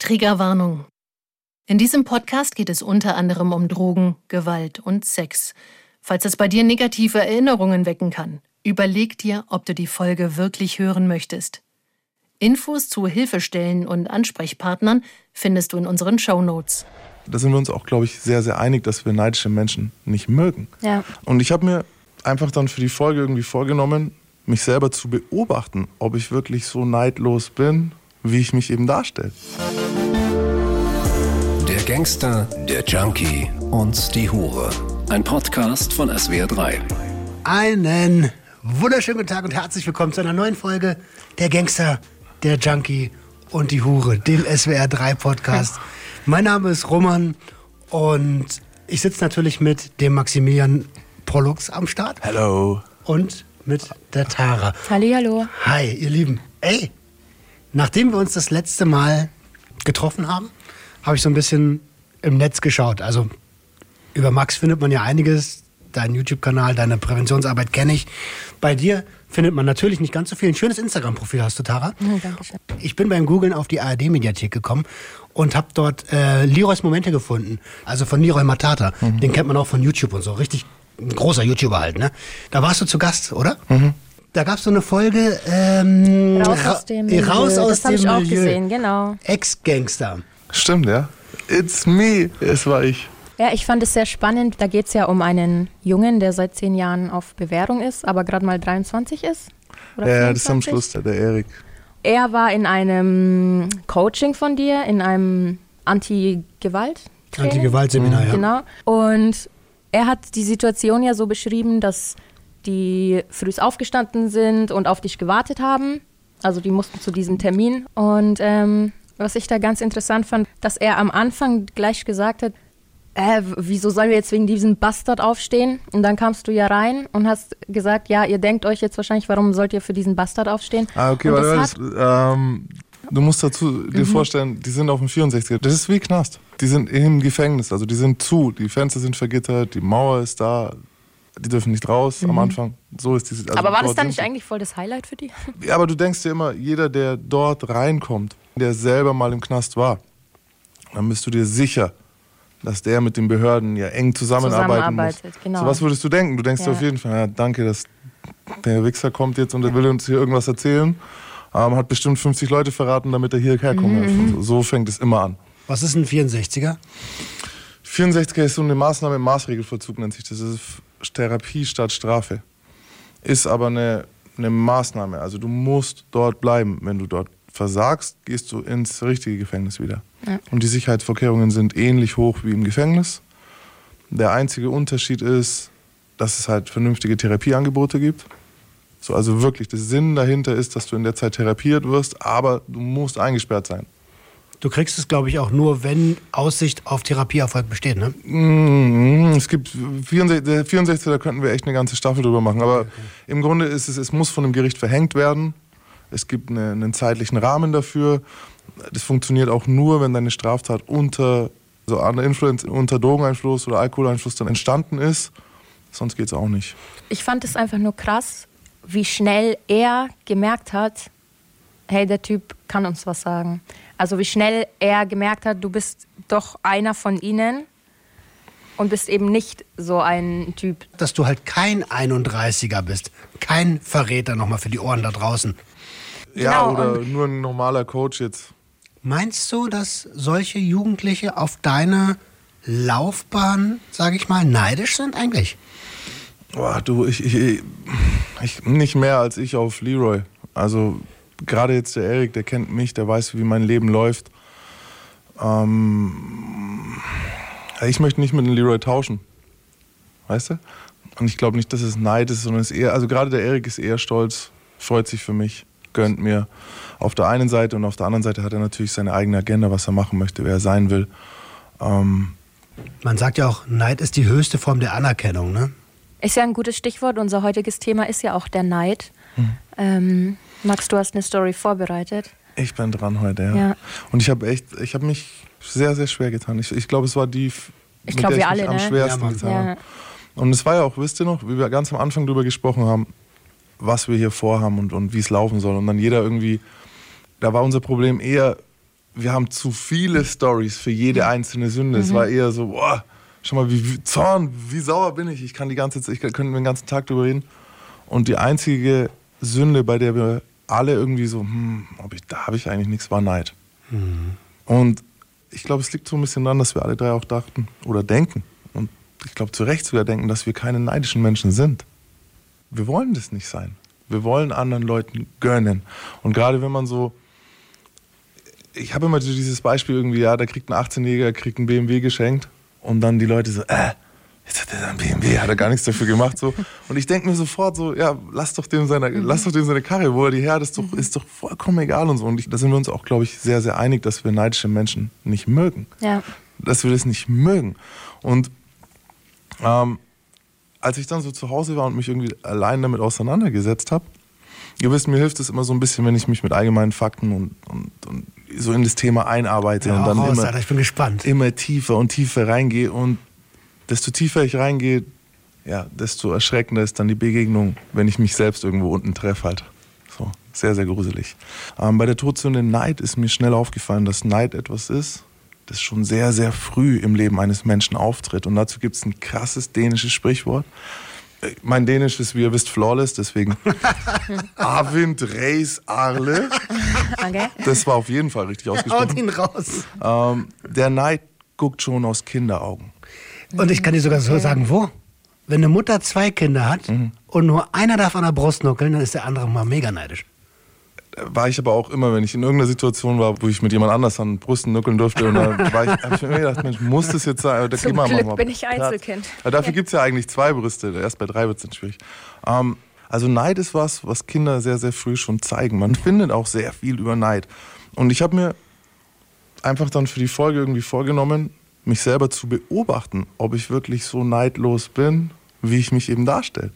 Triggerwarnung. In diesem Podcast geht es unter anderem um Drogen, Gewalt und Sex. Falls es bei dir negative Erinnerungen wecken kann, überleg dir, ob du die Folge wirklich hören möchtest. Infos zu Hilfestellen und Ansprechpartnern findest du in unseren Show Notes. Da sind wir uns auch, glaube ich, sehr, sehr einig, dass wir neidische Menschen nicht mögen. Ja. Und ich habe mir einfach dann für die Folge irgendwie vorgenommen, mich selber zu beobachten, ob ich wirklich so neidlos bin, wie ich mich eben darstelle. Der Gangster, der Junkie und die Hure. Ein Podcast von SWR3. Einen wunderschönen guten Tag und herzlich willkommen zu einer neuen Folge Der Gangster, der Junkie und die Hure, dem SWR3 Podcast. mein Name ist Roman und ich sitze natürlich mit dem Maximilian Pollux am Start Hello. und mit der Tara. Hallihallo. Hi, ihr Lieben. Ey, nachdem wir uns das letzte Mal getroffen haben, habe ich so ein bisschen im Netz geschaut. Also über Max findet man ja einiges. Deinen YouTube-Kanal, deine Präventionsarbeit kenne ich. Bei dir findet man natürlich nicht ganz so viel. Ein schönes Instagram-Profil hast du, Tara. danke schön. Ich bin beim Googlen auf die ARD-Mediathek gekommen und habe dort äh, Leroys Momente gefunden. Also von Leroy Matata. Den kennt man auch von YouTube und so. Richtig ein großer YouTuber halt, ne? Da warst du zu Gast, oder? Da gab es so eine Folge ähm, Raus Ra- aus dem Milieu. Raus aus das habe ich auch gesehen, genau. Ex-Gangster. Stimmt, ja? It's me. Es war ich. Ja, ich fand es sehr spannend. Da geht es ja um einen Jungen, der seit zehn Jahren auf Bewährung ist, aber gerade mal 23 ist. Oder Ja, ja, das ist am 24. Schluss der, der Erik. Er war in einem Coaching von dir, in einem Anti-Gewalt. Anti-Gewalt-Seminar, ja. Genau. Und er hat die Situation ja so beschrieben, dass die früh aufgestanden sind und auf dich gewartet haben. Also die mussten zu diesem Termin. Und ähm, was ich da ganz interessant fand, dass er am Anfang gleich gesagt hat, äh, wieso sollen wir jetzt wegen diesem Bastard aufstehen? Und dann kamst du ja rein und hast gesagt, ja, ihr denkt euch jetzt wahrscheinlich, warum sollt ihr für diesen Bastard aufstehen? Ah, okay, warte, das Mhm. das, ähm, du musst dazu dir vorstellen, die sind auf dem 64er. Das ist wie Knast. Die sind im Gefängnis, also die sind zu. Die Fenster sind vergittert, die Mauer ist da. Die dürfen nicht raus am Anfang. So ist diese. Also Mhm. aber war das dann nicht eigentlich voll das Highlight für die? Ja, aber du denkst dir immer, jeder, der dort reinkommt, der selber mal im Knast war, dann bist du dir sicher, dass der mit den Behörden ja eng zusammenarbeiten muss. Zusammenarbeitet, genau. So was würdest du denken? Du denkst dir Ja. auf jeden Fall, ja, danke, dass der Wichser kommt jetzt und er will uns hier irgendwas erzählen. Ähm, hat bestimmt 50 Leute verraten, damit er hierher kommen. Mhm. So, so fängt es immer an. Was ist ein 64er? 64er ist so eine Maßnahme im Maßregelvollzug, nennt sich das. Das ist Therapie statt Strafe. Ist aber eine, eine Maßnahme. Also du musst dort bleiben. Wenn du dort versagst, gehst du ins richtige Gefängnis wieder. Und die Sicherheitsvorkehrungen sind ähnlich hoch wie im Gefängnis. Der einzige Unterschied ist, dass es halt vernünftige Therapieangebote gibt. So, also wirklich, der Sinn dahinter ist, dass du in der Zeit therapiert wirst, aber du musst eingesperrt sein. Du kriegst es, glaube ich, auch nur, wenn Aussicht auf Therapieerfolg besteht, ne? Mm, Es gibt 64, der 64, da könnten wir echt eine ganze Staffel drüber machen. Aber im Grunde ist es, es muss von dem Gericht verhängt werden. Es gibt eine, einen zeitlichen Rahmen dafür. Das funktioniert auch nur, wenn deine Straftat unter, so under Influence, unter Drogeneinfluss oder Alkoholeinfluss dann entstanden ist. Sonst geht es auch nicht. Ich fand es einfach nur krass, wie schnell er gemerkt hat, hey, der Typ kann uns was sagen. Also wie schnell er gemerkt hat, du bist doch einer von ihnen und bist eben nicht so ein Typ. Dass du halt kein 31er bist. Kein Verräter nochmal für die Ohren da draußen. Ja, Genau, oder nur ein normaler Coach jetzt. Meinst du, dass solche Jugendliche auf deine Laufbahn, sage ich mal, neidisch sind eigentlich? Boah, du, ich, ich, ich, nicht mehr als ich auf Leroy. Also gerade jetzt der Erik, der kennt mich, der weiß, wie mein Leben läuft. Ähm, ich möchte nicht mit dem Leroy tauschen. Weißt du? Und ich glaube nicht, dass es Neid ist, sondern es ist eher, also gerade der Erik ist eher stolz, freut sich für mich, gönnt mir. Auf der einen Seite und auf der anderen Seite hat er natürlich seine eigene Agenda, was er machen möchte, wer er sein will. Ähm, Man sagt ja auch, Neid ist die höchste Form der Anerkennung, ne? Ist ja ein gutes Stichwort. Unser heutiges Thema ist ja auch der Neid. Ähm, Max, du hast eine Story vorbereitet. Ich bin dran heute, ja. Ja. Und ich habe echt, ich habe mich sehr, sehr schwer getan. Ich, ich glaube, es war die, Ich mit glaub, der wir ich alle, mich am ne? schwersten Ja, getan Ja. habe. Und es war ja auch, wisst ihr noch, wie wir ganz am Anfang darüber gesprochen haben, was wir hier vorhaben und, und wie es laufen soll. Und dann jeder irgendwie, da war unser Problem eher, wir haben zu viele Stories für jede einzelne Sünde. Es war eher so, boah, schau mal, wie, wie Zorn, wie sauer bin ich. Ich kann die ganze Zeit, ich könnte den ganzen Tag drüber reden. Und die einzige Sünde, bei der wir alle irgendwie so, hm, ob ich, da habe ich eigentlich nichts, war Neid. Und ich glaube, es liegt so ein bisschen daran, dass wir alle drei auch dachten oder denken. Und ich glaube, zu Recht sogar denken, dass wir keine neidischen Menschen sind. Wir wollen das nicht sein. Wir wollen anderen Leuten gönnen. Und gerade wenn man so, ich habe immer so dieses Beispiel irgendwie, ja, da kriegt ein 18-Jähriger, kriegt ein BMW geschenkt und dann die Leute so, äh, jetzt hat er ein BMW, hat er gar nichts dafür gemacht so. Und ich denke mir sofort so, ja, lass doch dem seine, lass doch dem seine Karre, wo er die her, das ist doch, ist doch vollkommen egal und so. Und ich, da sind wir uns auch, glaube ich, sehr, sehr einig, dass wir neidische Menschen nicht mögen. Ja. Dass wir das nicht mögen. Und ähm, als ich dann so zu Hause war und mich irgendwie allein damit auseinandergesetzt habe, ihr wisst, mir hilft es immer so ein bisschen, wenn ich mich mit allgemeinen Fakten und, und, und so in das Thema einarbeite Ja, und dann raus, immer, Alter, ich bin gespannt. immer tiefer und tiefer reingehe. Und desto tiefer ich reingehe, ja, desto erschreckender ist dann die Begegnung, wenn ich mich selbst irgendwo unten treffe halt. So, sehr, sehr gruselig. Ähm, bei der Todsünde Neid ist mir schnell aufgefallen, dass Neid etwas ist, das schon sehr, sehr früh im Leben eines Menschen auftritt. Und dazu gibt es ein krasses dänisches Sprichwort. Äh, Mein Dänisch ist, wie ihr wisst, flawless, deswegen Arvind Reis Arle. Okay. Das war auf jeden Fall richtig Haut ausgesprochen. ihn raus. Ähm, der Neid guckt schon aus Kinderaugen. Und ich kann dir sogar so sagen, wo? Wenn eine Mutter zwei Kinder hat Mhm. und nur einer darf an der Brust nuckeln, dann ist der andere mal mega neidisch. War ich aber auch immer, wenn ich in irgendeiner Situation war, wo ich mit jemand anders an Brüsten nuckeln durfte. Und dann war ich, hab ich mir immer gedacht, Mensch, muss das jetzt sein? Da Zum Glück mal bin ich. Einzelkind. Aber dafür gibt es ja eigentlich zwei Brüste. Erst bei drei wird es dann schwierig. Ähm, also Neid ist was, was Kinder sehr, sehr früh schon zeigen. Man findet auch sehr viel über Neid. Und ich habe mir einfach dann für die Folge irgendwie vorgenommen, mich selber zu beobachten, ob ich wirklich so neidlos bin, wie ich mich eben darstelle.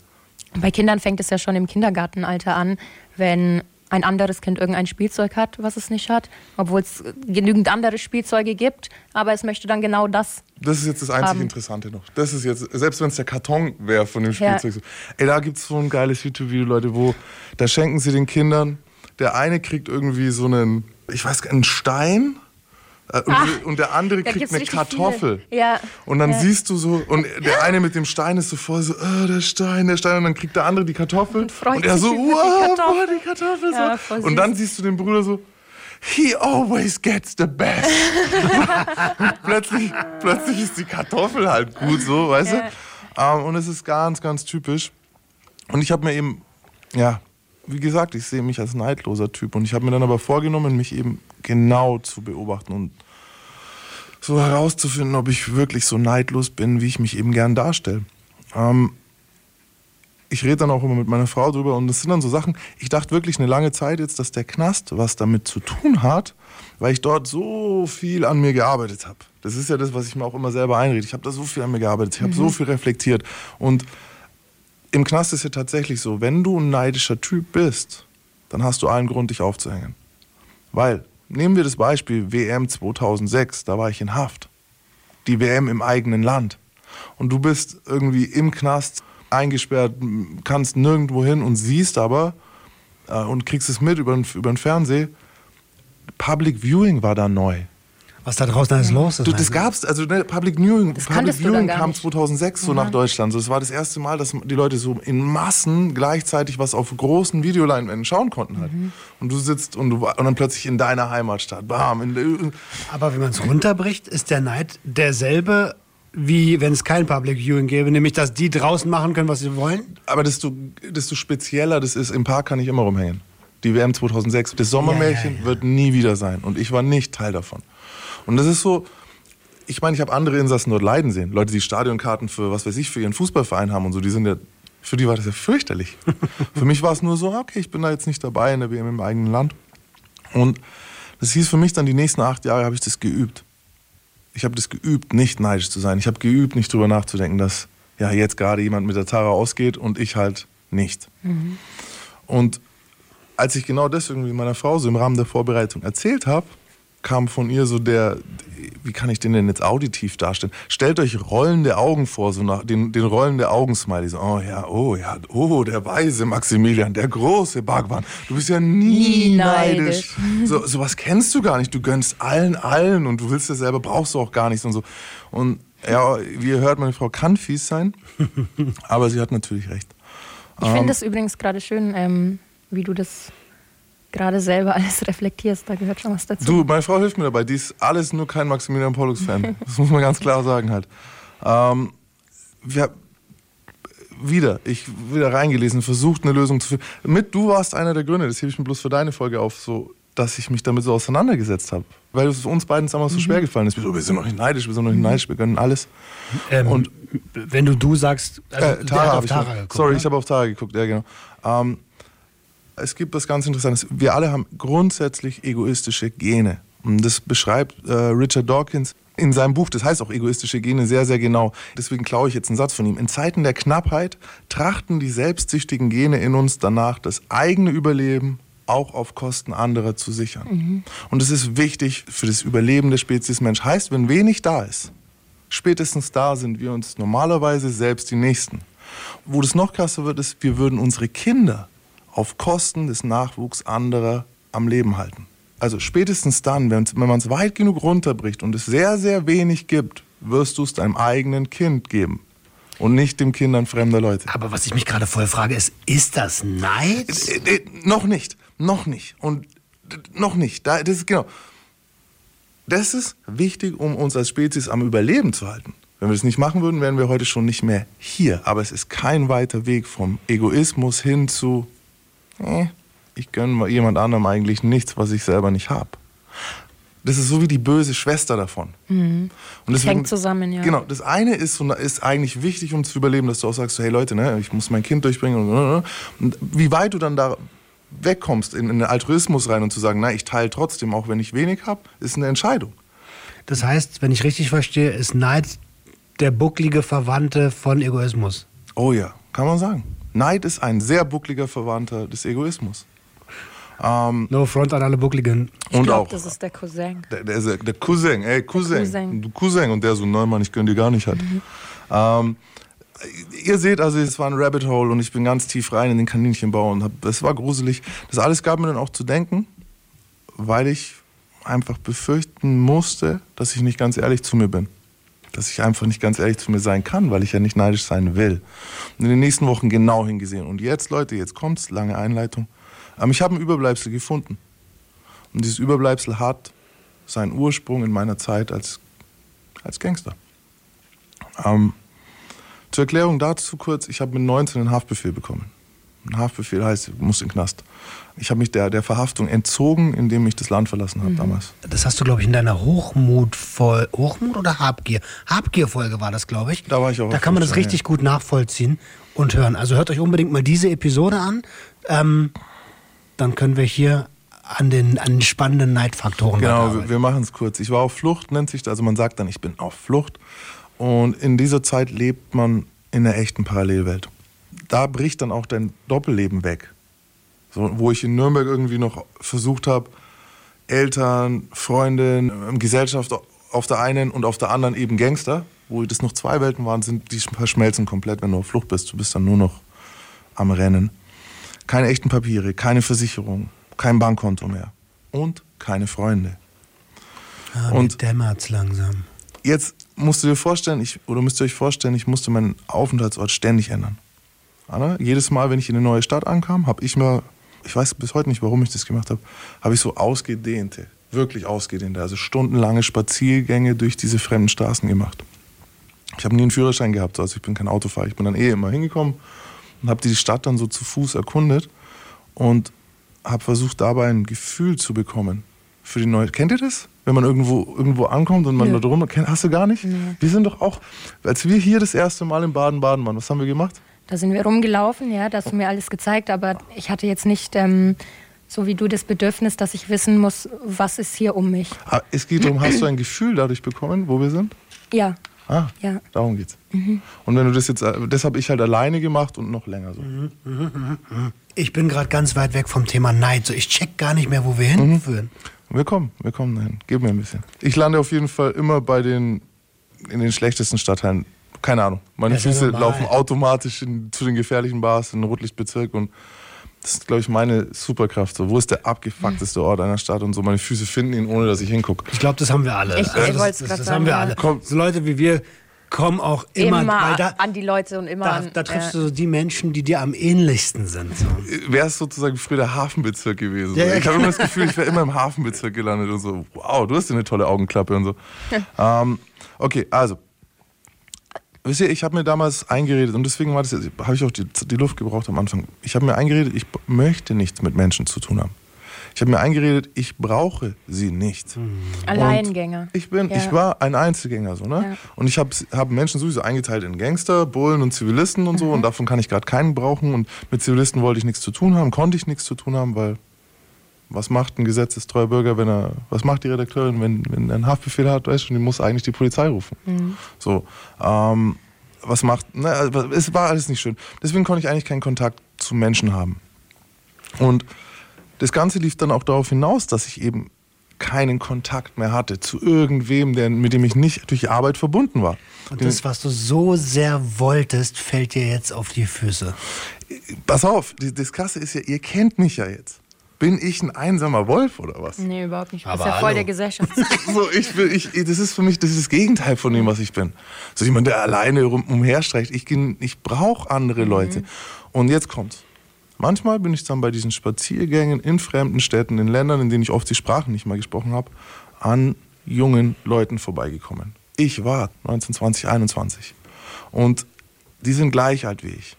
Bei Kindern fängt es ja schon im Kindergartenalter an, wenn ein anderes Kind irgendein Spielzeug hat, was es nicht hat, obwohl es genügend andere Spielzeuge gibt, aber es möchte dann genau das. Das ist jetzt das einzig haben. Interessante noch. Das ist jetzt, selbst wenn es der Karton wäre von dem Ja. Spielzeug. so. Ey, da gibt es so ein geiles YouTube-Video, Leute, wo da schenken sie den Kindern, der eine kriegt irgendwie so einen, ich weiß gar nicht, einen Stein und, Ah, und der andere kriegt eine Kartoffel. viele. Ja. Und dann Ja. siehst du so, und der eine mit dem Stein ist so voll so, oh, der Stein, der Stein, und dann kriegt der andere die Kartoffel. Und, freut er sich so, über die wow, Kartoffel. boah, die Kartoffel. So. Und dann siehst du den Bruder so, he always gets the best. Und plötzlich, plötzlich ist die Kartoffel halt gut so, weißt du? Ähm, und es ist ganz, ganz typisch. Und ich habe mir eben, ja, wie gesagt, ich sehe mich als neidloser Typ. Und ich habe mir dann aber vorgenommen, mich eben genau zu beobachten und so herauszufinden, ob ich wirklich so neidlos bin, wie ich mich eben gern darstelle. Ähm, ich rede dann auch immer mit meiner Frau drüber und das sind dann so Sachen, ich dachte wirklich eine lange Zeit jetzt, dass der Knast was damit zu tun hat, weil ich dort so viel an mir gearbeitet habe. Das ist ja das, was ich mir auch immer selber einrede. Ich habe da so viel an mir gearbeitet, ich habe so viel reflektiert und im Knast ist ja tatsächlich so, wenn du ein neidischer Typ bist, dann hast du allen Grund, dich aufzuhängen. Weil, nehmen wir das Beispiel WM 2006, da war ich in Haft. Die WM im eigenen Land. Und du bist irgendwie im Knast eingesperrt, kannst nirgendwo hin und siehst aber äh, und kriegst es mit über den, über den Fernsehen. Public Viewing war da neu. Was da draußen alles los ist. Du, das gab's, also ne, Public Viewing, Public Viewing kam nicht. 2006 so nach Deutschland. So, das war das erste Mal, dass die Leute so in Massen gleichzeitig was auf großen Videoleinwänden schauen konnten halt. Und du sitzt und du und dann plötzlich in deiner Heimatstadt, bam, in, Aber wenn man es runterbricht, ist der Neid derselbe, wie wenn es kein Public Viewing gäbe, nämlich dass die draußen machen können, was sie wollen. aber desto, desto spezieller das ist, im Park kann ich immer rumhängen. Die WM 2006, das Sommermärchen Ja, ja, ja. wird nie wieder sein. Und ich war nicht Teil davon. Und das ist so, ich meine, ich habe andere Insassen dort leiden sehen. Leute, die Stadionkarten für, was weiß ich, für ihren Fußballverein haben und so, die sind ja, für die war das ja fürchterlich. für mich war es nur so, okay, ich bin da jetzt nicht dabei in der WM im eigenen Land. Und das hieß für mich dann, die nächsten acht Jahre habe ich das geübt. Ich habe das geübt, nicht neidisch zu sein. Ich habe geübt, nicht drüber nachzudenken, dass ja jetzt gerade jemand mit der Tara ausgeht und ich halt nicht. Und als ich genau das irgendwie meiner Frau so im Rahmen der Vorbereitung erzählt habe, kam von ihr so der, wie kann ich den denn jetzt auditiv darstellen? Stellt euch rollende Augen vor, so nach den, den rollende Augen-Smiley. So, oh ja, oh ja, oh, der weise Maximilian, der große Bagwan. Du bist ja nie, Nie neidisch. neidisch. So, sowas kennst du gar nicht. Du gönnst allen allen und du willst ja selber, brauchst du auch gar nichts und so. Und ja, wie ihr hört, meine Frau kann fies sein, aber sie hat natürlich recht. Ich finde es übrigens gerade schön, ähm, wie du das gerade selber alles reflektierst. Da gehört schon was dazu. Du, meine Frau hilft mir dabei. Die ist alles nur kein Maximilian Pollux-Fan. Das muss man ganz klar sagen halt. Ähm, wir, wieder, ich wieder reingelesen, versucht eine Lösung zu finden. Mit du warst einer der Gründe, das hebe ich mir bloß für deine Folge auf, so, dass ich mich damit so auseinandergesetzt habe. Weil es uns beiden damals so schwer gefallen ist. Wir, so, wir sind noch nicht neidisch, wir sind noch nicht neidisch, wir können alles. Ähm, Und- wenn du du sagst, also, Äh, Tara auf ich Tara geguckt. geguckt, Sorry, ne? ich habe auf Tara geguckt, ja genau. Ähm, es gibt was ganz Interessantes. Wir alle haben grundsätzlich egoistische Gene. Und das beschreibt äh, Richard Dawkins in seinem Buch, das heißt auch egoistische Gene, sehr, sehr genau. Deswegen klaue ich jetzt einen Satz von ihm. In Zeiten der Knappheit trachten die selbstsüchtigen Gene in uns danach, das eigene Überleben auch auf Kosten anderer zu sichern. Und es ist wichtig für das Überleben der Spezies Mensch. Heißt, wenn wenig da ist, spätestens da sind wir uns normalerweise selbst die Nächsten. Wo das noch krasser wird, ist, wir würden unsere Kinder auf Kosten des Nachwuchs anderer am Leben halten. Also spätestens dann, wenn man es weit genug runterbricht und es sehr, sehr wenig gibt, wirst du es deinem eigenen Kind geben und nicht dem Kindern fremder Leute. Aber was ich mich gerade voll frage, ist, ist das Neid? Äh, äh, noch nicht, noch nicht und äh, noch nicht. Da, das ist genau. Das ist wichtig, um uns als Spezies am Überleben zu halten. Wenn wir das nicht machen würden, wären wir heute schon nicht mehr hier. Aber es ist kein weiter Weg vom Egoismus hin zu, äh, ich gönne mal jemand anderem eigentlich nichts, was ich selber nicht habe. Das ist so wie die böse Schwester davon. Und deswegen- hängt zusammen, ja. Genau, das eine ist, ist eigentlich wichtig, um zu überleben, dass du auch sagst, hey Leute, ne, ich muss mein Kind durchbringen. Und, und wie weit du dann da wegkommst in, in den Altruismus rein und zu sagen, na, ich teile trotzdem, auch wenn ich wenig habe, ist eine Entscheidung. Das heißt, wenn ich richtig verstehe, ist Neid der bucklige Verwandte von Egoismus. Oh ja, kann man sagen. Neid ist ein sehr buckliger Verwandter des Egoismus. Ähm, No front an alle Buckligen. ich und glaube, auch das ist der Cousin. der, der, der, der Cousin, ey, Cousin. Cousin. Du Cousin. Und der so, nein, Mann, ich gönn dir gar nicht halt. Ähm, ihr seht also, es war ein Rabbit Hole und ich bin ganz tief rein in den Kaninchenbau und hab, das war gruselig. Das alles gab mir dann auch zu denken, weil ich einfach befürchten musste, dass ich nicht ganz ehrlich zu mir bin. Dass ich einfach nicht ganz ehrlich zu mir sein kann, weil ich ja nicht neidisch sein will. Und in den nächsten Wochen genau hingesehen. Und jetzt, Leute, jetzt kommt's, lange Einleitung. Ähm, ich habe ein Überbleibsel gefunden. Und dieses Überbleibsel hat seinen Ursprung in meiner Zeit als, als Gangster. Ähm, zur Erklärung dazu kurz, ich habe mit 19 einen Haftbefehl bekommen. Ein Haftbefehl heißt, ich muss in den Knast. Ich habe mich der, der Verhaftung entzogen, indem ich das Land verlassen habe damals. Das hast du, glaube ich, in deiner Hochmut, Hochmut oder Habgier? Habgier-Folge war das, glaube ich. Da war ich auch Da kann man das richtig gut nachvollziehen und hören. Also hört euch unbedingt mal diese Episode an. Ähm, dann können wir hier an den, an den spannenden Neidfaktoren Genau, wir, wir machen es kurz. Ich war auf Flucht, nennt sich das. Also man sagt dann, ich bin auf Flucht. Und in dieser Zeit lebt man in einer echten Parallelwelt. Da bricht dann auch dein Doppelleben weg. So, wo ich in Nürnberg irgendwie noch versucht habe, Eltern, Freundin, ähm, Gesellschaft auf der einen und auf der anderen eben Gangster, wo das noch zwei Welten waren, sind die verschmelzen komplett, wenn du auf Flucht bist. Du bist dann nur noch am Rennen. Keine echten Papiere, keine Versicherung, kein Bankkonto mehr und keine Freunde. Ah, und- dämmert's langsam. Jetzt musst du dir vorstellen, ich, oder müsst ihr euch vorstellen, ich musste meinen Aufenthaltsort ständig ändern. Jedes Mal, wenn ich in eine neue Stadt ankam, habe ich mir, ich weiß bis heute nicht, warum ich das gemacht habe, habe ich so ausgedehnte, wirklich ausgedehnte, also stundenlange Spaziergänge durch diese fremden Straßen gemacht. Ich habe nie einen Führerschein gehabt, also ich bin kein Autofahrer. Ich bin dann eh immer hingekommen und habe die Stadt dann so zu Fuß erkundet und habe versucht, dabei ein Gefühl zu bekommen für die neue. Kennt ihr das? Wenn man irgendwo, irgendwo ankommt und man Nö. da drum, kennt, hast du gar nicht? Wir sind doch auch, als wir hier das erste Mal in Baden-Baden waren, was haben wir gemacht? Da sind wir rumgelaufen, ja, da hast du mir alles gezeigt, aber ich hatte jetzt nicht ähm, so wie du das Bedürfnis, dass ich wissen muss, was ist hier um mich. Ah, Es geht darum, hast du ein Gefühl dadurch bekommen, wo wir sind? Ja, Ah, Ja. darum geht's. Und wenn du das jetzt, äh, das habe ich halt alleine gemacht und noch länger so. Ich bin gerade ganz weit weg vom Thema Neid. So, ich check gar nicht mehr, wo wir Mhm. hinführen. Wir kommen, wir kommen dahin. Gib mir ein bisschen. Ich lande auf jeden Fall immer bei den, in den schlechtesten Stadtteilen. Keine Ahnung. Meine ist Füße normal. laufen automatisch in, zu den gefährlichen Bars in den Rotlichtbezirk und das ist, glaube ich, meine Superkraft. So, wo ist der abgefuckteste Ort einer Stadt und so meine Füße finden ihn, ohne dass ich hingucke. Ich glaube, das haben wir alle. Ich- Also ich das, das, das sagen, haben wir ja. alle. Komm. So Leute wie wir kommen auch immer, Immer, weil da, an die Leute und immer da, an. da triffst ja. du so die Menschen, die dir am ähnlichsten sind. So. Wäre es sozusagen früher der Hafenbezirk gewesen. Ja, ja, ich habe genau. immer das Gefühl, ich wäre immer im Hafenbezirk gelandet und so, wow, du hast ja eine tolle Augenklappe und so. ähm, okay, also. Wisst ihr, ich habe mir damals eingeredet und deswegen war das jetzt, habe ich auch die, die Luft gebraucht am Anfang. Ich habe mir eingeredet, ich möchte nichts mit Menschen zu tun haben. Ich habe mir eingeredet, ich brauche sie nicht. Alleingänger. Und Ich bin, Ja. ich war ein Einzelgänger so, ne? Ja. Und ich habe hab Menschen sowieso eingeteilt in Gangster, Bullen und Zivilisten und so. Mhm. Und davon kann ich gerade keinen brauchen. Und mit Zivilisten wollte ich nichts zu tun haben, konnte ich nichts zu tun haben, weil was macht ein gesetzestreuer Bürger, wenn er, was macht die Redakteurin, wenn, wenn er einen Haftbefehl hat, weißt du, die muss eigentlich die Polizei rufen. Mhm. So, ähm, was macht, ne, also es war alles nicht schön. Deswegen konnte ich eigentlich keinen Kontakt zu Menschen haben. Und das Ganze lief dann auch darauf hinaus, dass ich eben keinen Kontakt mehr hatte zu irgendwem, der, mit dem ich nicht durch Arbeit verbunden war. Und das, was du so sehr wolltest, fällt dir jetzt auf die Füße. Pass auf, die- das Krasse ist ja, ihr kennt mich ja jetzt. Bin ich ein einsamer Wolf oder was? Nee, überhaupt nicht. Du bist Aber ja voll hallo. der Gesellschaft. So, ich bin, ich, das ist für mich das, ist das Gegenteil von dem, was ich bin. So jemand, der alleine umherstreicht. Ich, ich brauche andere Leute. Und jetzt kommt's. Manchmal bin ich dann bei diesen Spaziergängen in fremden Städten, in Ländern, in denen ich oft die Sprachen nicht mal gesprochen habe, an jungen Leuten vorbeigekommen. Ich war 19, 20, 21. Und die sind gleich alt wie ich.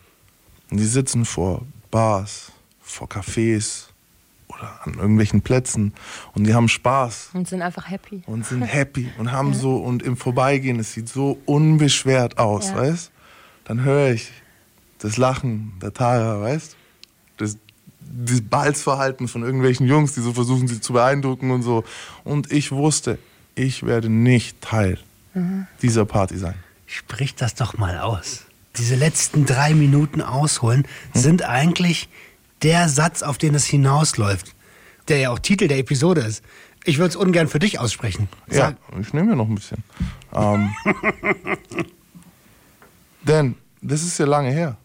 Und die sitzen vor Bars, vor Cafés oder an irgendwelchen Plätzen und die haben Spaß Und sind einfach happy. und sind happy und haben so und im Vorbeigehen, es sieht so unbeschwert aus, Ja. weißt? Dann höre ich das Lachen der Tara, weißt? Das, das Balzverhalten von irgendwelchen Jungs, die so versuchen, sie zu beeindrucken und so. Und ich wusste, ich werde nicht Teil dieser Party sein. Sprich das doch mal aus. Diese letzten drei Minuten ausholen sind eigentlich der Satz, auf den es hinausläuft, der ja auch Titel der Episode ist. Ich würde es ungern für dich aussprechen. Ja, ich nehme ja noch ein bisschen. Ähm, denn das ist ja lange her.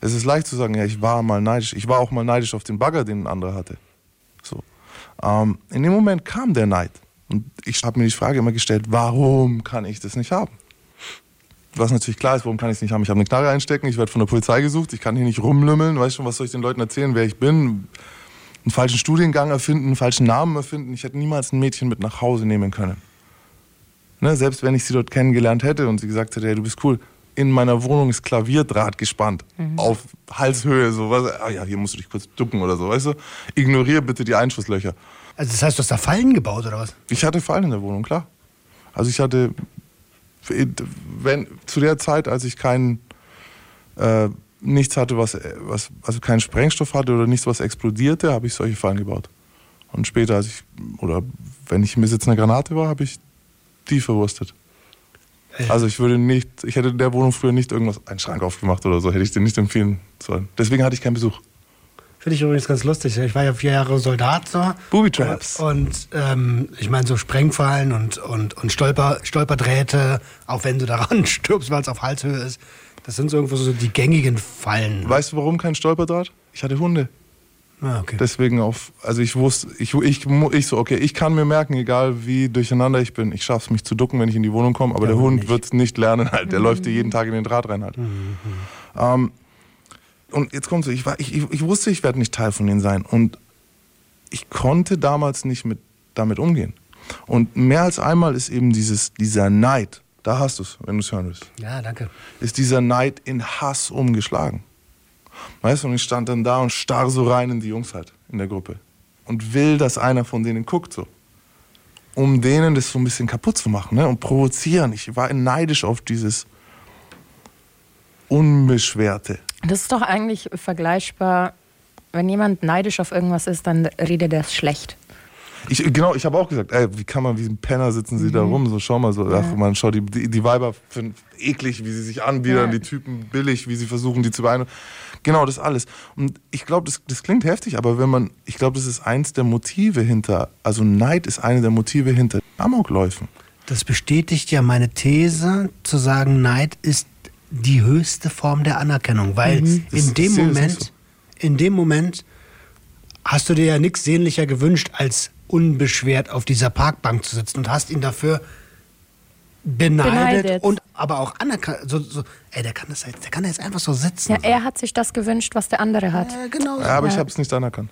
Es ist leicht zu sagen, ja, ich war mal neidisch. Ich war auch mal neidisch auf den Bagger, den ein anderer hatte. So. Ähm, in dem Moment kam der Neid. Und ich habe mir die Frage immer gestellt, warum kann ich das nicht haben? Was natürlich klar ist, warum kann ich es nicht haben? Ich habe eine Knarre einstecken, ich werde von der Polizei gesucht, ich kann hier nicht rumlümmeln, weißt schon, was soll ich den Leuten erzählen, wer ich bin? Einen falschen Studiengang erfinden, einen falschen Namen erfinden. Ich hätte niemals ein Mädchen mit nach Hause nehmen können. Ne, selbst wenn ich sie dort kennengelernt hätte und sie gesagt hätte, hey, du bist cool, in meiner Wohnung ist Klavierdraht gespannt. Auf Halshöhe, so was. Ah ja, hier musst du dich kurz ducken oder so, weißt du? Ignoriere bitte die Einschusslöcher. Also das heißt, du hast da Fallen gebaut oder was? Ich hatte Fallen in der Wohnung, klar. Also ich hatte, wenn, zu der Zeit, als ich keinen, äh, nichts hatte, was, was, also keinen Sprengstoff hatte oder nichts, was explodierte, habe ich solche Fallen gebaut. Und später, als ich, oder wenn ich im Besitz einer Granate war, habe ich die verwurstet. Also ich würde nicht, ich hätte in der Wohnung früher nicht irgendwas, einen Schrank aufgemacht oder so, hätte ich dir nicht empfehlen sollen. Deswegen hatte ich keinen Besuch. Finde ich übrigens ganz lustig. Ich war ja vier Jahre Soldat so. Booby Traps. Und ähm, ich meine so Sprengfallen und, und, und Stolper, Stolperdrähte, auch wenn du daran stirbst, weil es auf Halshöhe ist. Das sind so irgendwo so die gängigen Fallen. Weißt du, warum kein Stolperdraht? Ich hatte Hunde. Ah, okay. Deswegen auf, also ich wusste, ich, ich, ich so, okay, ich kann mir merken, egal wie durcheinander ich bin, ich schaff's mich zu ducken, wenn ich in die Wohnung komme, aber Der der, Hund nicht. wird's nicht lernen halt. Der läuft dir jeden Tag in den Draht rein halt. Ähm, und jetzt kommt so, ich, war, ich, ich wusste, ich werde nicht Teil von denen sein. Und ich konnte damals nicht mit, damit umgehen. Und mehr als einmal ist eben dieses, dieser Neid, da hast du es, wenn du es hören willst ja, danke. ist dieser Neid in Hass umgeschlagen. Weißt du, und ich stand dann da und starr so rein in die Jungs halt in der Gruppe. Und will, dass einer von denen guckt so. Um denen das so ein bisschen kaputt zu machen ne? und provozieren. Ich war neidisch auf dieses Unbeschwerte. Das ist doch eigentlich vergleichbar, wenn jemand neidisch auf irgendwas ist, dann redet er es schlecht. Ich, genau, ich habe auch gesagt, ey, wie kann man, wie ein Penner sitzen sie da Mhm. rum, so schau mal so, ach man, schau, die, die, die Weiber finden eklig, wie sie sich anbiedern, Ja. die Typen billig, wie sie versuchen, die zu beeindrucken. Genau, das alles. Und ich glaube, das, das klingt heftig, aber wenn man, ich glaube, das ist eins der Motive hinter, also Neid ist eine der Motive hinter Amokläufen. Das bestätigt ja meine These, zu sagen, Neid ist die höchste Form der Anerkennung, weil Das- in dem Moment, so. in dem Moment hast du dir ja nichts sehnlicher gewünscht, als unbeschwert auf dieser Parkbank zu sitzen und hast ihn dafür beneidet, Beneidet. und aber auch anerkannt. So, so, ey, der kann das jetzt, der kann jetzt einfach so sitzen. Ja, er hat sich das gewünscht, was der andere hat. Äh, genau. Ja, aber ich habe es nicht anerkannt.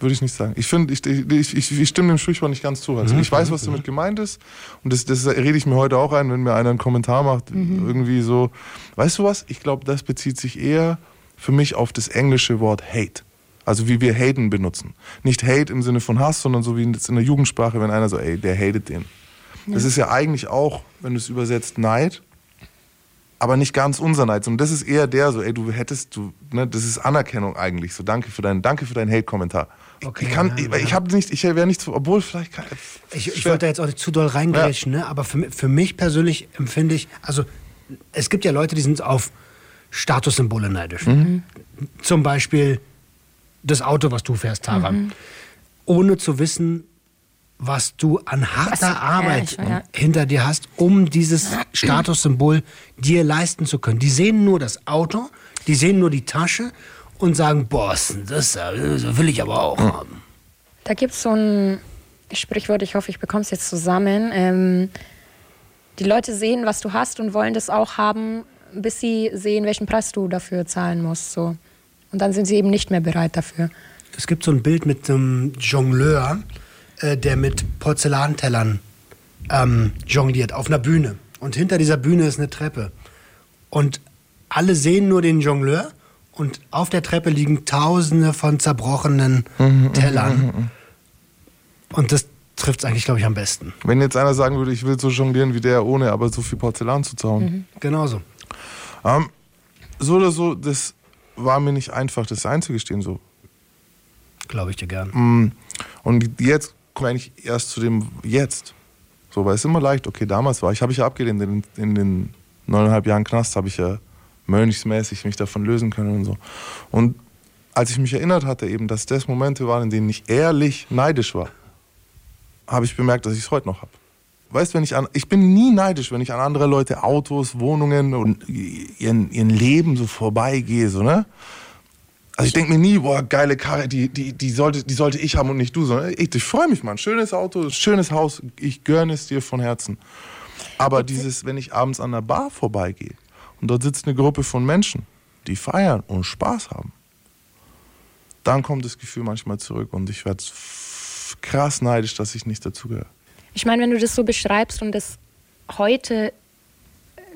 Würde ich nicht sagen. Ich finde, ich, ich, ich, ich stimme dem Sprichwort nicht ganz zu. Also ich weiß, was damit gemeint ist. Und das, das rede ich mir heute auch ein, wenn mir einer einen Kommentar macht. Irgendwie so. Weißt du was? Ich glaube, das bezieht sich eher für mich auf das englische Wort Hate. Also wie wir haten benutzen. Nicht Hate im Sinne von Hass, sondern so wie jetzt in der Jugendsprache, wenn einer so, ey, der hatet den. Das ist ja eigentlich auch, wenn du es übersetzt, Neid. Aber nicht ganz unser Neid, sondern das ist eher der so, ey, du hättest, du, ne, das ist Anerkennung eigentlich. So, danke für deinen, danke für deinen Hate-Kommentar. Okay, ich kann, ja, ich, ja. ich habe nicht, ich wäre nicht so, obwohl vielleicht kann, Ich, ich schwer. wollte da jetzt auch nicht zu doll reingrätschen, ne? aber für, für mich persönlich empfinde ich, also es gibt ja Leute, die sind auf Statussymbole neidisch. Zum Beispiel das Auto, was du fährst, Tara. Ohne zu wissen, was du an harter Was- ja, Arbeit ich- ja. hinter dir hast, um dieses Statussymbol dir leisten zu können. Die sehen nur das Auto, die sehen nur die Tasche und sagen, Boss, das äh, will ich aber auch haben. Da gibt es so ein Sprichwort, ich hoffe, ich bekomme es jetzt zusammen. Ähm, die Leute sehen, was du hast und wollen das auch haben, bis sie sehen, welchen Preis du dafür zahlen musst. So. Und dann sind sie eben nicht mehr bereit dafür. Es gibt so ein Bild mit einem Jongleur, äh, der mit Porzellantellern ähm, jongliert auf einer Bühne. Und hinter dieser Bühne ist eine Treppe. Und alle sehen nur den Jongleur und auf der Treppe liegen Tausende von zerbrochenen Tellern. Und das trifft es eigentlich, glaube ich, am besten. Wenn jetzt einer sagen würde, ich will so jonglieren wie der, ohne aber so viel Porzellan zu zauen. Genauso. Ähm, so oder so, das war mir nicht einfach, das einzugestehen so. Glaube ich dir gern. Mm, Und jetzt komme ich eigentlich erst zu dem Jetzt. So, weil es immer leicht, okay, damals war ich, habe ich ja abgelehnt, in, in den neuneinhalb Jahren Knast habe ich ja mönchsmäßig mich davon lösen können und so. Und als ich mich erinnert hatte eben, dass das Momente waren, in denen ich ehrlich neidisch war, habe ich bemerkt, dass ich es heute noch habe. Weißt, wenn ich an, ich bin nie neidisch, wenn ich an andere Leute Autos, Wohnungen und ihren, ihren Leben so vorbeigehe, so, ne? Also ich denke mir nie, boah, geile Karre, die, die, die, sollte, die sollte ich haben und nicht du, sondern ich, ich freue mich, Mann. Schönes Auto, schönes Haus, ich gönne es dir von Herzen. Aber dieses, wenn ich abends an der Bar vorbeigehe und dort sitzt eine Gruppe von Menschen, die feiern und Spaß haben, dann kommt das Gefühl manchmal zurück und ich werde krass neidisch, dass ich nicht dazugehöre. Ich meine, wenn du das so beschreibst und das heute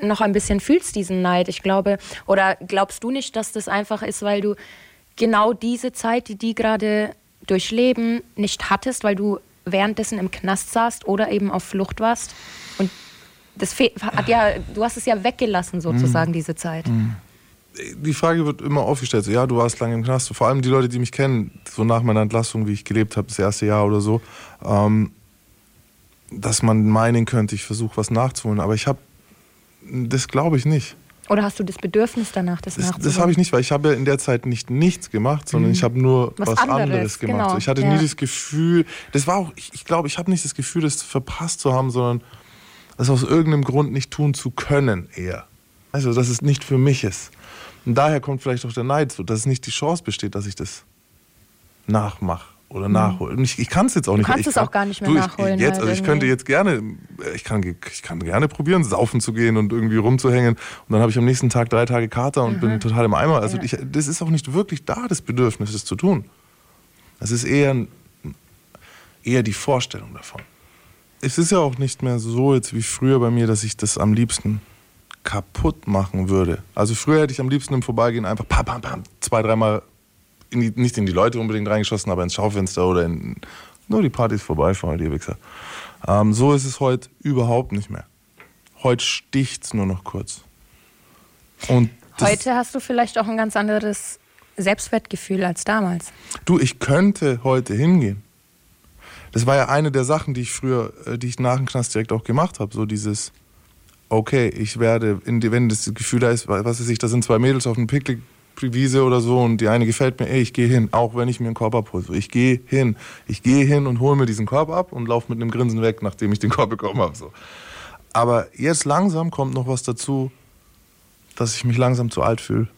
noch ein bisschen fühlst, diesen Neid, ich glaube, oder glaubst du nicht, dass das einfach ist, weil du genau diese Zeit, die die gerade durchleben, nicht hattest, weil du währenddessen im Knast saßt oder eben auf Flucht warst? Und das hat ja, du hast es ja weggelassen sozusagen, diese Zeit. die Frage wird immer aufgestellt, so, ja, du warst lange im Knast. Vor allem die Leute, die mich kennen, so nach meiner Entlassung, wie ich gelebt habe, das erste Jahr oder so, ähm, dass man meinen könnte, ich versuche was nachzuholen. Aber ich habe, das glaube ich nicht. Oder hast du das Bedürfnis danach, das, Das, nachzuholen? das habe ich nicht, weil ich habe ja in der Zeit nicht nichts gemacht, sondern ich habe nur Was was, anderes, anderes, gemacht. genau, So, ich hatte ja. nie das Gefühl, das war auch, ich, ich glaube, ich habe nicht das Gefühl, das verpasst zu haben, sondern das aus irgendeinem Grund nicht tun zu können eher. Also, dass es nicht für mich ist. Und daher kommt vielleicht auch der Neid, so, dass es nicht die Chance besteht, dass ich das nachmache oder nachhole. Und ich, ich kann es jetzt auch nicht. Mhm. kannst ich es kann, auch gar nicht mehr du, ich, nachholen, Jetzt, also ich könnte jetzt gerne, ich kann, ich kann gerne probieren, saufen zu gehen und irgendwie rumzuhängen. Und dann habe ich am nächsten Tag drei Tage Kater und bin total im Eimer. Also Ja. ich, das ist auch nicht wirklich da, das Bedürfnis, das zu tun. Es ist eher, eher die Vorstellung davon. Es ist ja auch nicht mehr so jetzt wie früher bei mir, dass ich das am liebsten kaputt machen würde. Also früher hätte ich am liebsten im Vorbeigehen einfach pam, pam, pam, zwei, dreimal in die, nicht in die Leute unbedingt reingeschossen, aber ins Schaufenster oder in nur die Partys vorbeifahren, die Wichser. Ähm, so ist es heute überhaupt nicht mehr. Heute sticht's nur noch kurz. Und Heute hast du vielleicht auch ein ganz anderes Selbstwertgefühl als damals. du, ich könnte heute hingehen. Das war ja eine der Sachen, die ich früher, äh, die ich nach dem Knast direkt auch gemacht habe. So dieses, okay, ich werde, wenn das Gefühl da ist, was weiß ich, da sind zwei Mädels auf einem Picknickwiese oder so und die eine gefällt mir, ey, ich gehe hin, auch wenn ich mir einen Korb abhole. So, ich gehe hin, ich gehe hin und hole mir diesen Korb ab und laufe mit einem Grinsen weg, nachdem ich den Korb bekommen habe. So. Aber jetzt langsam kommt noch was dazu, dass ich mich langsam zu alt fühle.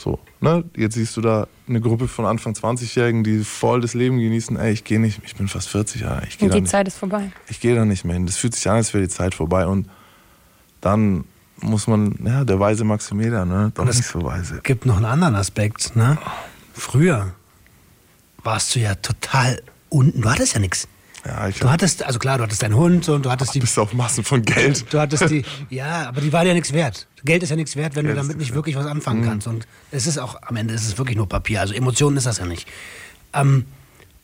So, ne? Jetzt siehst du da eine Gruppe von Anfang 20-Jährigen, die voll das Leben genießen. Ey, ich gehe nicht, ich bin fast 40 Jahre. Ich da die nicht, Zeit ist vorbei. ich gehe da nicht mehr hin. Das fühlt sich an, als wäre die Zeit vorbei. Und dann muss man, ja, der weise Maximilian, ne? Doch das- nicht so weise. gibt noch einen anderen Aspekt. Ne? Früher warst du ja total unten. Du hattest ja nichts. Ja, ich Du hattest, also klar, du hattest deinen Hund und du hattest die. bis auf Massen von Geld. Du hattest die. Ja, aber die waren ja nichts wert. Geld ist ja nichts wert, wenn Geld du damit nicht wirklich was anfangen kannst. Und es ist auch, am Ende ist es wirklich nur Papier. Also Emotionen ist das ja nicht. Ähm,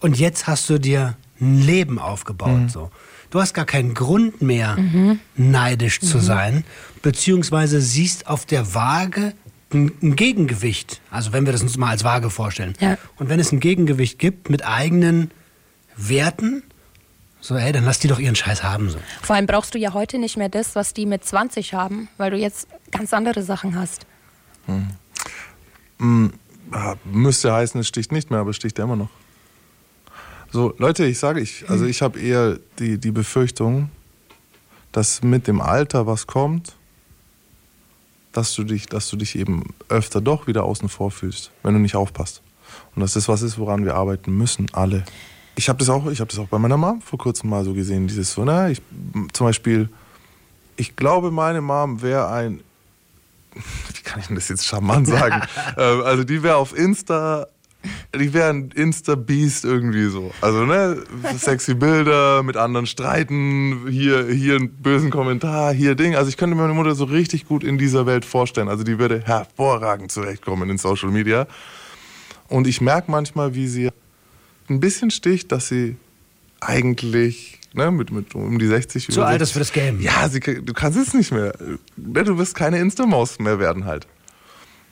und jetzt hast du dir ein Leben aufgebaut. So. Du hast gar keinen Grund mehr, neidisch zu sein, beziehungsweise siehst auf der Waage ein, ein Gegengewicht. Also wenn wir das uns mal als Waage vorstellen. Ja. Und wenn es ein Gegengewicht gibt mit eigenen Werten, so, ey, dann lass die doch ihren Scheiß haben. So. Vor allem brauchst du ja heute nicht mehr das, was die mit 20 haben, weil du jetzt ganz andere Sachen hast. Ah, Müsste heißen, es sticht nicht mehr, aber es sticht ja immer noch. So, Leute, ich sage, ich, also ich habe eher die, die Befürchtung, dass mit dem Alter was kommt, dass du dich, dass du dich eben öfter doch wieder außen vor fühlst, wenn du nicht aufpasst. Und dass das was ist, woran wir arbeiten müssen, alle. Ich habe das auch, ich habe das auch bei meiner Mom vor kurzem mal so gesehen, dieses so, ne, ich, zum Beispiel, ich glaube, meine Mom wäre ein wie kann ich denn das jetzt charmant sagen? ähm, also die wäre auf Insta, die wäre ein Insta-Beast irgendwie so. Also ne, sexy Bilder, mit anderen streiten, hier, hier einen bösen Kommentar, hier Ding. Also ich könnte mir meine Mutter so richtig gut in dieser Welt vorstellen. Also die würde hervorragend zurechtkommen in Social Media. Und ich merke manchmal, wie sie ein bisschen sticht, dass sie eigentlich ne, mit, mit um die 60 Zu alt ist 60 für das Game. ja, sie, du kannst es nicht mehr. Ne, Du wirst keine Insta-Maus mehr werden halt.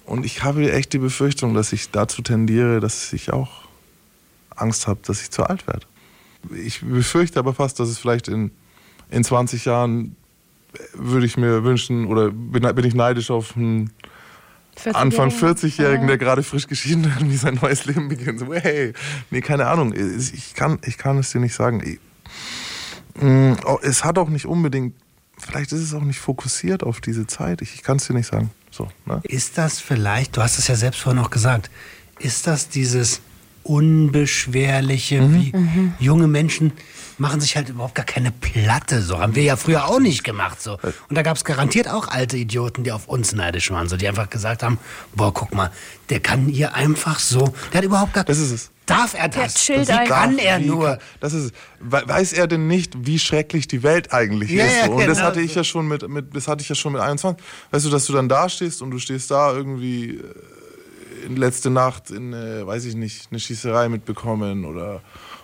Und ich habe echt die Befürchtung, dass ich dazu tendiere, dass ich auch Angst habe, dass ich zu alt werde. Ich befürchte aber fast, dass es vielleicht in, in 20 Jahren äh, würde ich mir wünschen oder bin, bin ich neidisch auf einen 40 Anfang Jährige. 40-Jährigen, der gerade frisch geschieden irgendwie sein neues Leben beginnt. So, hey, nee, keine Ahnung. Ich kann, ich kann es dir nicht sagen. Mm, oh, es hat auch nicht unbedingt, vielleicht ist es auch nicht fokussiert auf diese Zeit. Ich, ich kann es dir nicht sagen. So, ne? Ist das vielleicht, du hast es ja selbst vorhin auch gesagt, ist das dieses unbeschwerliche, Mhm. wie junge Menschen machen sich halt überhaupt gar keine Platte. So haben wir ja früher auch nicht gemacht. So. Und da gab es garantiert auch alte Idioten, die auf uns neidisch waren. So, die einfach gesagt haben, boah, guck mal, der kann hier einfach so, der hat überhaupt gar Das ist es. Darf er das? chillt Wie einfach. kann er nur? Das ist, weiß er denn nicht, wie schrecklich die Welt eigentlich Ja, ist? So? Und das genau. hatte ich ja schon mit, mit, das hatte ich ja schon mit 21. Weißt du, dass du dann da stehst und du stehst da irgendwie äh, letzte Nacht in, äh, weiß ich nicht, eine Schießerei mitbekommen oder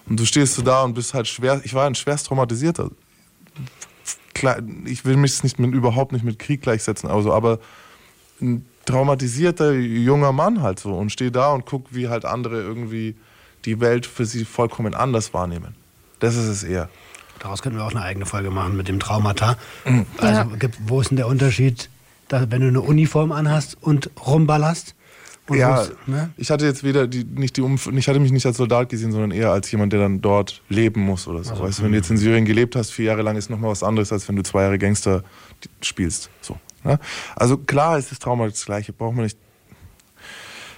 und du stehst so da und bist halt schwer. Ich war ein schwerst traumatisierter. Ich will mich nicht mit, überhaupt nicht mit Krieg gleichsetzen, also, aber ein traumatisierter junger Mann halt so und stehe da und guck, wie halt andere irgendwie die Welt für sie vollkommen anders wahrnehmen. Das ist es eher. Daraus könnten wir auch eine eigene Folge machen mit dem Traumata. Mhm. Also, Ja. gibt- wo ist denn der Unterschied, da, wenn du eine Uniform anhast und rumballerst? Und ja, ne? ich hatte jetzt weder die, nicht die Umf ich hatte mich nicht als Soldat gesehen, sondern eher als jemand, der dann dort leben muss oder so. weißt du, wenn du jetzt in Syrien gelebt hast, vier Jahre lang ist nochmal was anderes, als wenn du zwei Jahre Gangster spielst. So. Ne? Also klar ist das Trauma das gleiche, braucht man nicht.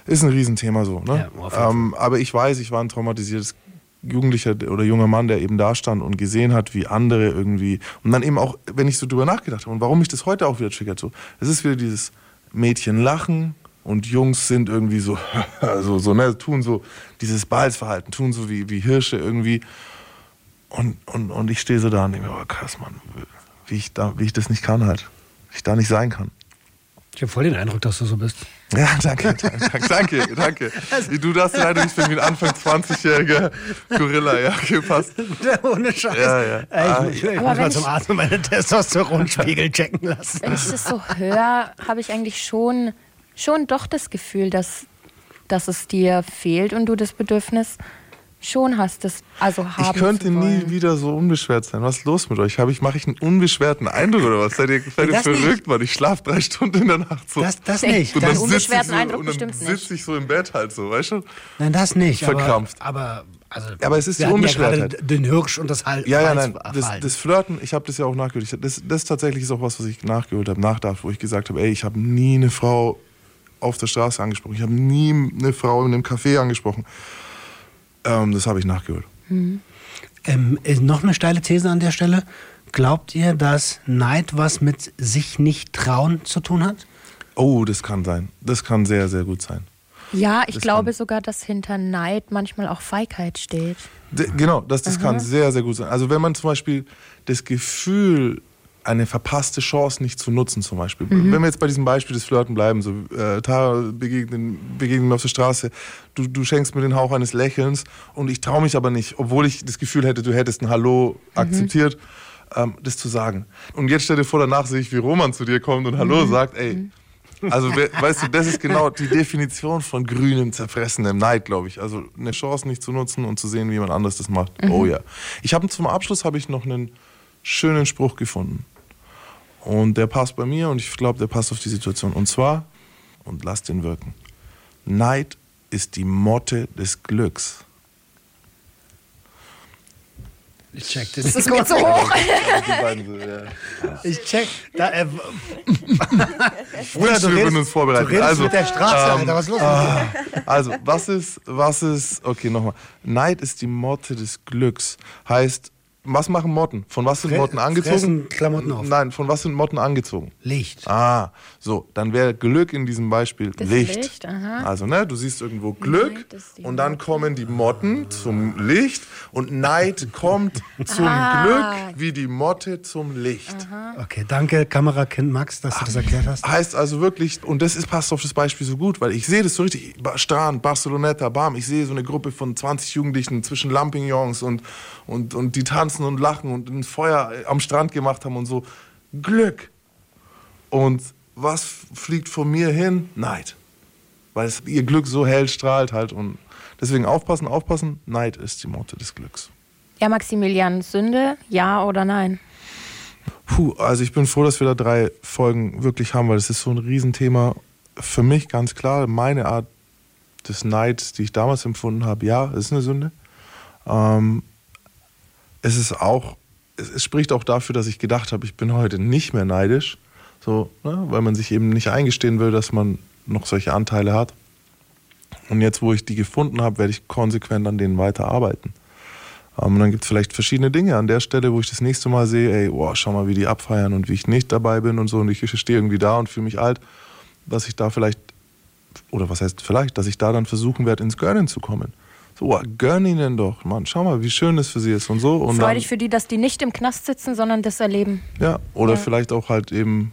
Ist ein Riesenthema so. Ne? Ja, ähm, aber ich weiß, ich war ein traumatisiertes Jugendlicher oder junger Mann, der eben da stand und gesehen hat, wie andere irgendwie. Und dann eben auch, wenn ich so drüber nachgedacht habe und warum mich das heute auch wieder triggert, so, es ist wieder dieses Mädchen lachen und Jungs sind irgendwie so, so, so ne, tun so dieses Balzverhalten, tun so wie, wie Hirsche irgendwie. Und, und, und ich stehe so da und denke mir, oh krass, Mann, wie ich, da, wie ich das nicht kann halt. Wie ich da nicht sein kann. Ich habe voll den Eindruck, dass du so bist. Ja, danke, danke, danke, danke. Wie du das leider nicht für wie ein Anfang 20-jähriger Gorilla, ja, gepasst. Ohne Scheiß. Ja, ja. Ey, ich, ich, ich Aber muss mal zum ich- Arzt meine Testosteronspiegel checken lassen. Wenn ich das so höre, habe ich eigentlich schon, schon doch das Gefühl, dass, dass es dir fehlt und du das Bedürfnis schon hast, das also haben Ich könnte zu nie wieder so unbeschwert sein. Was ist los mit euch? Ich, Mache ich einen unbeschwerten Eindruck oder was? Seid ihr, seid ihr Das nicht. verrückt, Mann? Ich schlafe drei Stunden in der Nacht so. Das, das nicht. und Deinen dann unbeschwerten so, Eindruck und dann bestimmt nicht. sitze ich so im Bett halt so, weißt du? nein, das nicht. Verkrampft. Aber, aber, also, Aber es ist die ja Unbeschwertheit. gerade den Hirsch und das Hal Ja, ja, nein. Das, das Flirten, ich habe das ja auch nachgeholt. Das, das tatsächlich ist auch was, was ich nachgeholt habe, nachdacht, wo ich gesagt habe, ey, ich habe nie eine Frau auf der Straße angesprochen. Ich habe nie eine Frau in einem Café angesprochen. Ähm, das habe ich nachgeholt. Ähm, ist noch eine steile These an der Stelle. Glaubt ihr, dass Neid was mit sich nicht trauen zu tun hat? Oh, das kann sein. Das kann sehr, sehr gut sein. Ja, ich Das glaube kann- sogar, dass hinter Neid manchmal auch Feigheit steht. D genau, das, das kann sehr, sehr gut sein. Also wenn man zum Beispiel das Gefühl, eine verpasste Chance nicht zu nutzen zum Beispiel. Wenn wir jetzt bei diesem Beispiel des Flirten bleiben, so äh, Tara begegnen, begegnen mir auf der Straße, du, du schenkst mir den Hauch eines Lächelns und ich traue mich aber nicht, obwohl ich das Gefühl hätte, du hättest ein Hallo akzeptiert, ähm, das zu sagen. Und jetzt stell dir vor, danach sehe ich, wie Roman zu dir kommt und Hallo sagt, ey, also we- weißt du, das ist genau die Definition von grünem, zerfressenem Neid, glaube ich. Also eine Chance nicht zu nutzen und zu sehen, wie jemand anderes das macht. Oh ja. Ich habe zum Abschluss habe ich noch einen schönen Spruch gefunden. Und der passt bei mir und ich glaube, der passt auf die Situation. Und zwar, und lasst den wirken. Neid ist die Motte des Glücks. Ich check das. Das ist mir zu hoch. Ich check. Da, äh, Bruder, wir würden uns vorbereiten. Du redest Also, mit der Straße, ähm, Alter. Was ist los? Also, was ist, was ist, okay, nochmal. Neid ist die Motte des Glücks. Heißt, was machen Motten? Von was sind Fre- Motten angezogen? fressen Klamotten auf. Nein, von was sind Motten angezogen? Licht. Ah, so, dann wäre Glück in diesem Beispiel Das Licht. Licht, aha. Also, ne, du siehst irgendwo Glück die und dann kommen die Motten zum Licht und Neid kommt zum Glück wie die Motte zum Licht. Okay, danke, Kamerakind Max, dass du das erklärt hast. Heißt also wirklich, und das ist, passt auf das Beispiel so gut, weil ich sehe das so richtig, Strand, Barceloneta, bam, ich sehe so eine Gruppe von 20 Jugendlichen zwischen Lampignons und, und, und die tanzen und lachen und ein Feuer am Strand gemacht haben und so. Glück. Und was fliegt von mir hin? Neid. Weil es, ihr Glück so hell strahlt halt und deswegen aufpassen, aufpassen, Neid ist die Motte des Glücks. Ja, Maximilian, Sünde, ja oder nein? Puh, also ich bin froh, dass wir da drei Folgen wirklich haben, weil es ist so ein Riesenthema. Für mich ganz klar, meine Art des Neids, die ich damals empfunden habe, ja, ist eine Sünde. Ähm, es ist auch, es, es spricht auch dafür, dass ich gedacht habe, ich bin heute nicht mehr neidisch, so, ne, weil man sich eben nicht eingestehen will, dass man noch solche Anteile hat. Und jetzt, wo ich die gefunden habe, werde ich konsequent an denen weiterarbeiten. Ähm, und dann gibt es vielleicht verschiedene Dinge an der Stelle, wo ich das nächste Mal sehe, ey, oh, schau mal, wie die abfeiern und wie ich nicht dabei bin und so und ich stehe irgendwie da und fühle mich alt, dass ich da vielleicht, oder was heißt vielleicht, dass ich da dann versuchen werde, ins Gönnen zu kommen. So, oh, gönn ihnen doch, Mann, schau mal, wie schön das für sie ist und so. Und Freu dich für die, dass die nicht im Knast sitzen, sondern das erleben. ja, oder Ja. vielleicht auch halt eben.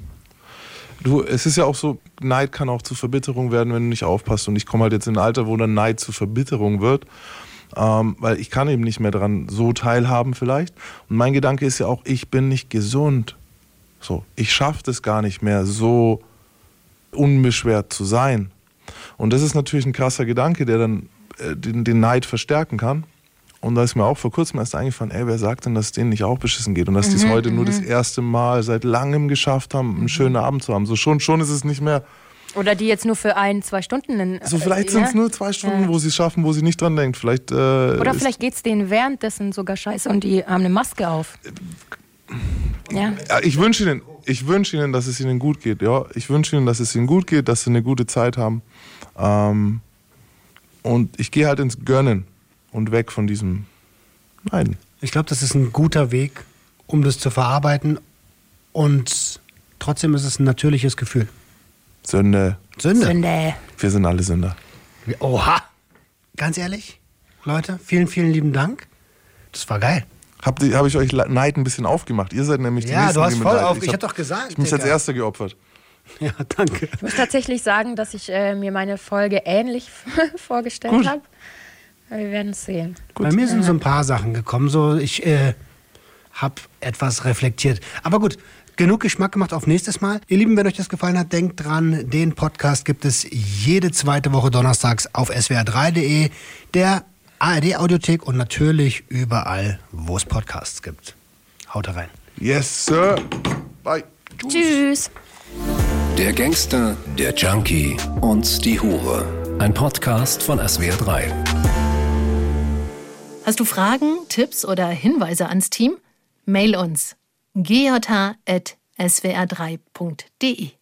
Du, es ist ja auch so, Neid kann auch zu Verbitterung werden, wenn du nicht aufpasst. Und ich komme halt jetzt in ein Alter, wo dann Neid zu Verbitterung wird. Ähm, weil ich kann eben nicht mehr daran so teilhaben vielleicht. Und mein Gedanke ist ja auch, ich bin nicht gesund. So, ich schaffe das gar nicht mehr, so unbeschwert zu sein. Und das ist natürlich ein krasser Gedanke, der dann den, den Neid verstärken kann. Und da ist mir auch vor kurzem erst eingefallen, ey, wer sagt denn, dass es denen nicht auch beschissen geht und dass die es heute nur das erste Mal seit langem geschafft haben, einen schönen Abend zu haben. So schon, schon ist es nicht mehr. Oder die jetzt nur für ein, zwei Stunden. In, So vielleicht äh, sind es ja? nur zwei Stunden, Ja. wo sie es schaffen, wo sie nicht dran denkt. Vielleicht. Äh, Oder vielleicht geht es denen währenddessen sogar scheiße und die haben eine Maske auf. Ja. Ja, ich wünsche ihnen, ich wünsche ihnen, dass es ihnen gut geht. Ja, ich wünsche ihnen, dass es ihnen gut geht, dass sie eine gute Zeit haben. Ähm, und ich gehe halt ins Gönnen und weg von diesem Neiden. Ich glaube, das ist ein guter Weg, um das zu verarbeiten. Und trotzdem ist es ein natürliches Gefühl. Sünde. Sünde. Sünde. Wir sind alle Sünder. Oha. Ganz ehrlich, Leute, vielen, vielen lieben Dank. Das war geil. Habt ihr- Habe ich euch Neid ein bisschen aufgemacht? Ihr seid nämlich die Ja, Nächsten, du hast voll auf- ich hab- hab doch gesagt, Ich mich als. Erster geopfert. Ja, danke. Ich muss tatsächlich sagen, dass ich äh, mir meine Folge ähnlich vorgestellt Gut. habe. Wir werden es sehen. Bei mir sind so ein paar Sachen gekommen. So, ich äh, habe etwas reflektiert. Aber gut, genug Geschmack gemacht auf nächstes Mal. Ihr Lieben, wenn euch das gefallen hat, denkt dran, den Podcast gibt es jede zweite Woche donnerstags auf swr3.de. Der ARD Audiothek und natürlich überall, wo es Podcasts gibt. Haut rein. Yes, Sir. Bye. Tschüss. Der Gangster, der Junkie und die Hure. Ein Podcast von SWR3. Hast du Fragen, Tipps oder Hinweise ans Team? Mail uns gj.swr3.de